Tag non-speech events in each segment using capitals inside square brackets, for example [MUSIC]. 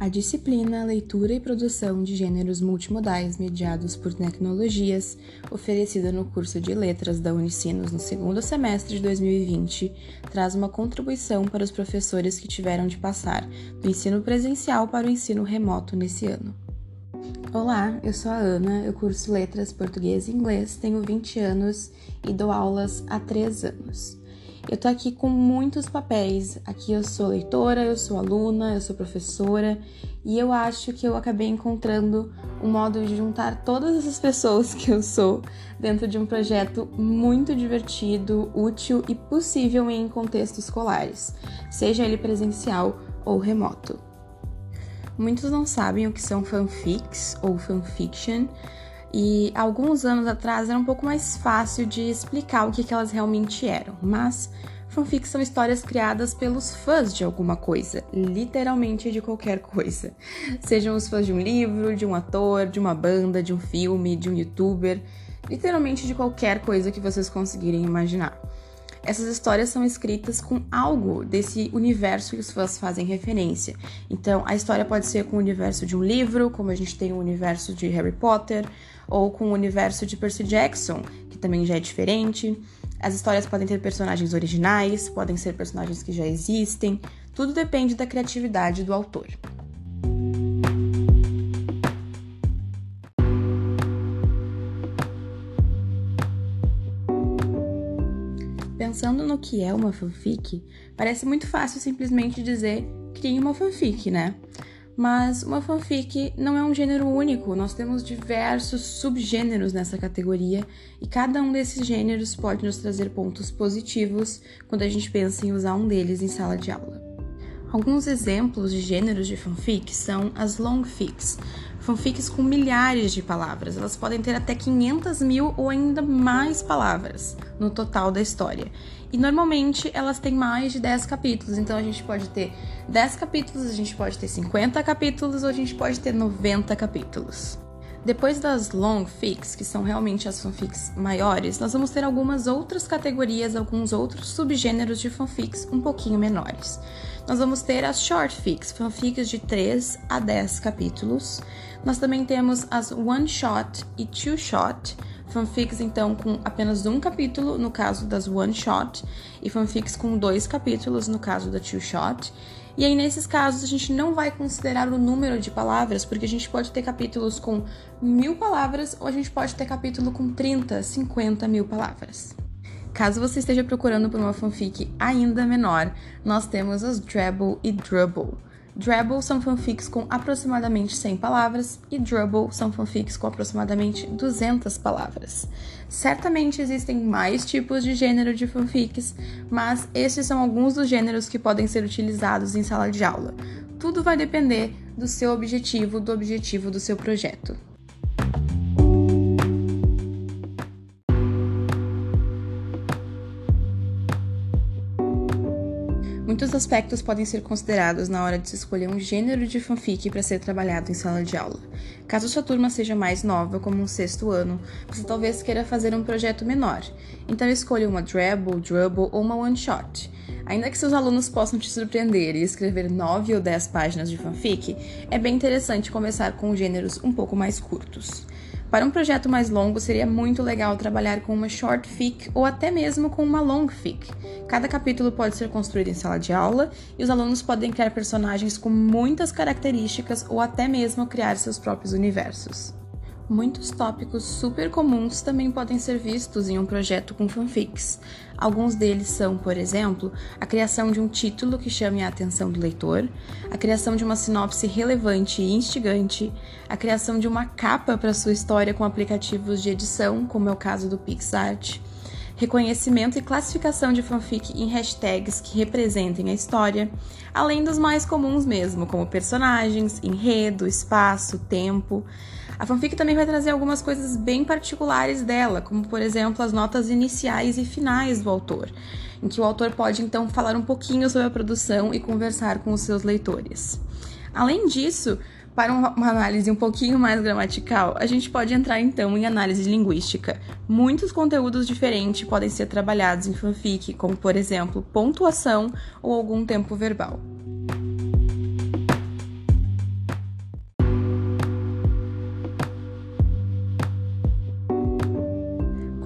A disciplina Leitura e Produção de Gêneros Multimodais Mediados por Tecnologias, oferecida no curso de Letras da Unicinos no segundo semestre de 2020, traz uma contribuição para os professores que tiveram de passar do ensino presencial para o ensino remoto nesse ano. Olá, eu sou a Ana, eu curso Letras Português e Inglês, tenho 20 anos e dou aulas há 3 anos. Eu tô aqui com muitos papéis. Aqui eu sou leitora, eu sou aluna, eu sou professora e eu acho que eu acabei encontrando um modo de juntar todas essas pessoas que eu sou dentro de um projeto muito divertido, útil e possível em contextos escolares, seja ele presencial ou remoto. Muitos não sabem o que são fanfics ou fanfiction, e alguns anos atrás era um pouco mais fácil de explicar o que, que elas realmente eram, mas fanfics são histórias criadas pelos fãs de alguma coisa, literalmente de qualquer coisa. [LAUGHS] Sejam os fãs de um livro, de um ator, de uma banda, de um filme, de um youtuber, literalmente de qualquer coisa que vocês conseguirem imaginar. Essas histórias são escritas com algo desse universo que os fãs fazem referência. Então, a história pode ser com o universo de um livro, como a gente tem o universo de Harry Potter, ou com o universo de Percy Jackson, que também já é diferente. As histórias podem ter personagens originais, podem ser personagens que já existem, tudo depende da criatividade do autor. Pensando no que é uma fanfic, parece muito fácil simplesmente dizer crie uma fanfic, né? Mas uma fanfic não é um gênero único, nós temos diversos subgêneros nessa categoria e cada um desses gêneros pode nos trazer pontos positivos quando a gente pensa em usar um deles em sala de aula. Alguns exemplos de gêneros de fanfic são as longfics, fanfics com milhares de palavras. Elas podem ter até 500 mil ou ainda mais palavras no total da história. E normalmente elas têm mais de 10 capítulos, então a gente pode ter 10 capítulos, a gente pode ter 50 capítulos ou a gente pode ter 90 capítulos. Depois das long fics, que são realmente as fanfics maiores, nós vamos ter algumas outras categorias, alguns outros subgêneros de fanfics um pouquinho menores. Nós vamos ter as short fics, fanfics de 3 a 10 capítulos. Nós também temos as one shot e two shot, fanfics então com apenas um capítulo, no caso das one shot, e fanfics com dois capítulos, no caso da two shot. E aí, nesses casos, a gente não vai considerar o número de palavras, porque a gente pode ter capítulos com mil palavras ou a gente pode ter capítulo com 30, 50 mil palavras. Caso você esteja procurando por uma fanfic ainda menor, nós temos as Drabble e Drubble. Drabble são fanfics com aproximadamente 100 palavras e Drubble são fanfics com aproximadamente 200 palavras. Certamente existem mais tipos de gênero de fanfics, mas esses são alguns dos gêneros que podem ser utilizados em sala de aula. Tudo vai depender do seu objetivo, do objetivo do seu projeto. Muitos aspectos podem ser considerados na hora de se escolher um gênero de fanfic para ser trabalhado em sala de aula. Caso sua turma seja mais nova, como um sexto ano, você talvez queira fazer um projeto menor. Então escolha uma Drabble, Drubble ou uma One Shot. Ainda que seus alunos possam te surpreender e escrever 9 ou 10 páginas de fanfic, é bem interessante começar com gêneros um pouco mais curtos. Para um projeto mais longo, seria muito legal trabalhar com uma short fic ou até mesmo com uma long fic. Cada capítulo pode ser construído em sala de aula e os alunos podem criar personagens com muitas características ou até mesmo criar seus próprios universos. Muitos tópicos super comuns também podem ser vistos em um projeto com fanfics. Alguns deles são, por exemplo, a criação de um título que chame a atenção do leitor, a criação de uma sinopse relevante e instigante, a criação de uma capa para sua história com aplicativos de edição, como é o caso do PixArt, reconhecimento e classificação de fanfic em hashtags que representem a história, além dos mais comuns mesmo, como personagens, enredo, espaço, tempo. A fanfic também vai trazer algumas coisas bem particulares dela, como por exemplo as notas iniciais e finais do autor, em que o autor pode então falar um pouquinho sobre a produção e conversar com os seus leitores. Além disso, para uma análise um pouquinho mais gramatical, a gente pode entrar então em análise linguística. Muitos conteúdos diferentes podem ser trabalhados em fanfic, como por exemplo pontuação ou algum tempo verbal.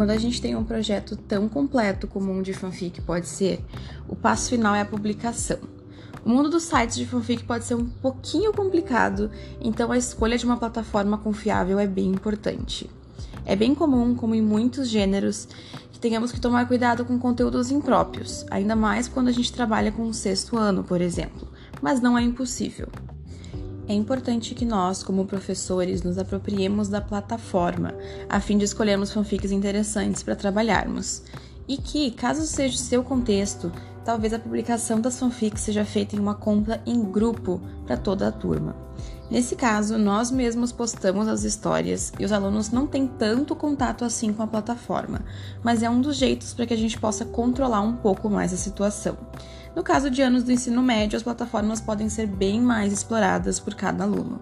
Quando a gente tem um projeto tão completo como um de fanfic pode ser, o passo final é a publicação. O mundo dos sites de fanfic pode ser um pouquinho complicado, então a escolha de uma plataforma confiável é bem importante. É bem comum, como em muitos gêneros, que tenhamos que tomar cuidado com conteúdos impróprios, ainda mais quando a gente trabalha com o sexto ano, por exemplo, mas não é impossível. É importante que nós, como professores, nos apropriemos da plataforma, a fim de escolhermos fanfics interessantes para trabalharmos. E que, caso seja o seu contexto, talvez a publicação das fanfics seja feita em uma conta em grupo para toda a turma. Nesse caso, nós mesmos postamos as histórias e os alunos não têm tanto contato assim com a plataforma, mas é um dos jeitos para que a gente possa controlar um pouco mais a situação. No caso de anos do ensino médio, as plataformas podem ser bem mais exploradas por cada aluno.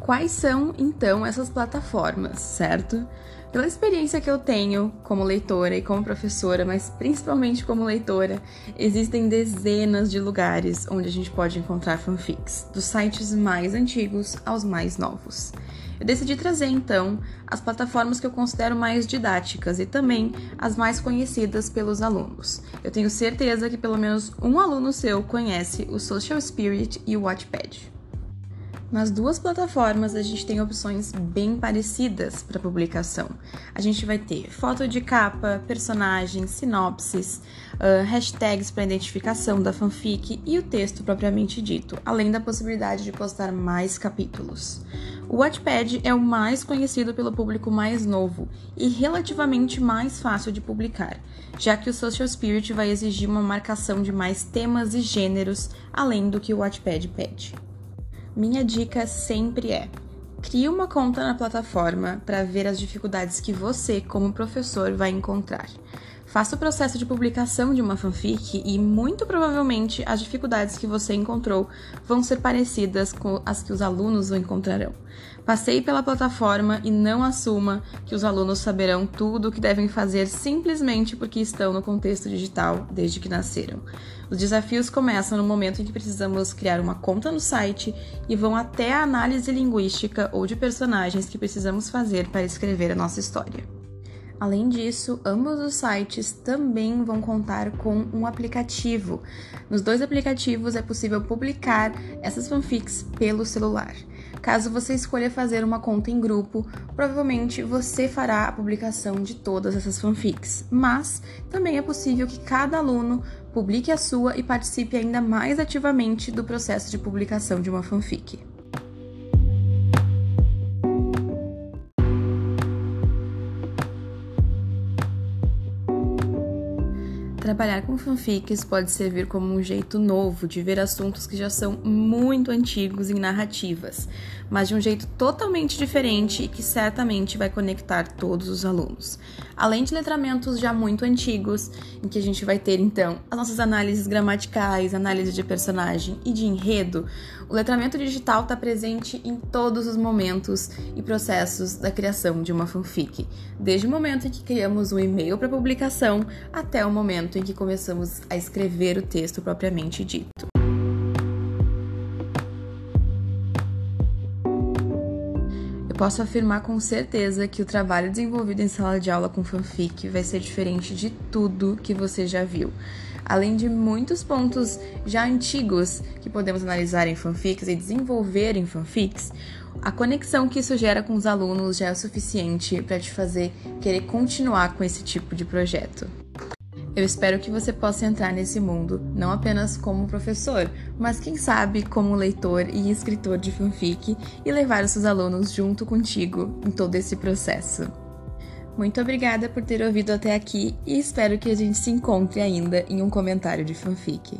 Quais são então essas plataformas, certo? Pela experiência que eu tenho como leitora e como professora, mas principalmente como leitora, existem dezenas de lugares onde a gente pode encontrar fanfics, dos sites mais antigos aos mais novos. Eu decidi trazer então as plataformas que eu considero mais didáticas e também as mais conhecidas pelos alunos. Eu tenho certeza que pelo menos um aluno seu conhece o Social Spirit e o Watchpad. Nas duas plataformas a gente tem opções bem parecidas para publicação. A gente vai ter foto de capa, personagens, sinopses, uh, hashtags para identificação da fanfic e o texto propriamente dito, além da possibilidade de postar mais capítulos. O Wattpad é o mais conhecido pelo público mais novo e relativamente mais fácil de publicar, já que o Social Spirit vai exigir uma marcação de mais temas e gêneros além do que o Wattpad pede. Minha dica sempre é: crie uma conta na plataforma para ver as dificuldades que você, como professor, vai encontrar. Faça o processo de publicação de uma fanfic e, muito provavelmente, as dificuldades que você encontrou vão ser parecidas com as que os alunos encontrarão. Passeie pela plataforma e não assuma que os alunos saberão tudo o que devem fazer simplesmente porque estão no contexto digital desde que nasceram. Os desafios começam no momento em que precisamos criar uma conta no site e vão até a análise linguística ou de personagens que precisamos fazer para escrever a nossa história. Além disso, ambos os sites também vão contar com um aplicativo. Nos dois aplicativos é possível publicar essas fanfics pelo celular. Caso você escolha fazer uma conta em grupo, provavelmente você fará a publicação de todas essas fanfics, mas também é possível que cada aluno publique a sua e participe ainda mais ativamente do processo de publicação de uma fanfic. Trabalhar com fanfics pode servir como um jeito novo de ver assuntos que já são muito antigos em narrativas, mas de um jeito totalmente diferente e que certamente vai conectar todos os alunos. Além de letramentos já muito antigos, em que a gente vai ter então as nossas análises gramaticais, análise de personagem e de enredo, o letramento digital está presente em todos os momentos e processos da criação de uma fanfic, desde o momento em que criamos um e-mail para publicação até o momento em que começamos a escrever o texto propriamente dito. Eu posso afirmar com certeza que o trabalho desenvolvido em sala de aula com fanfic vai ser diferente de tudo que você já viu. Além de muitos pontos já antigos que podemos analisar em fanfics e desenvolver em fanfics, a conexão que isso gera com os alunos já é o suficiente para te fazer querer continuar com esse tipo de projeto. Eu espero que você possa entrar nesse mundo, não apenas como professor, mas quem sabe como leitor e escritor de fanfic e levar os seus alunos junto contigo em todo esse processo. Muito obrigada por ter ouvido até aqui e espero que a gente se encontre ainda em um comentário de fanfic.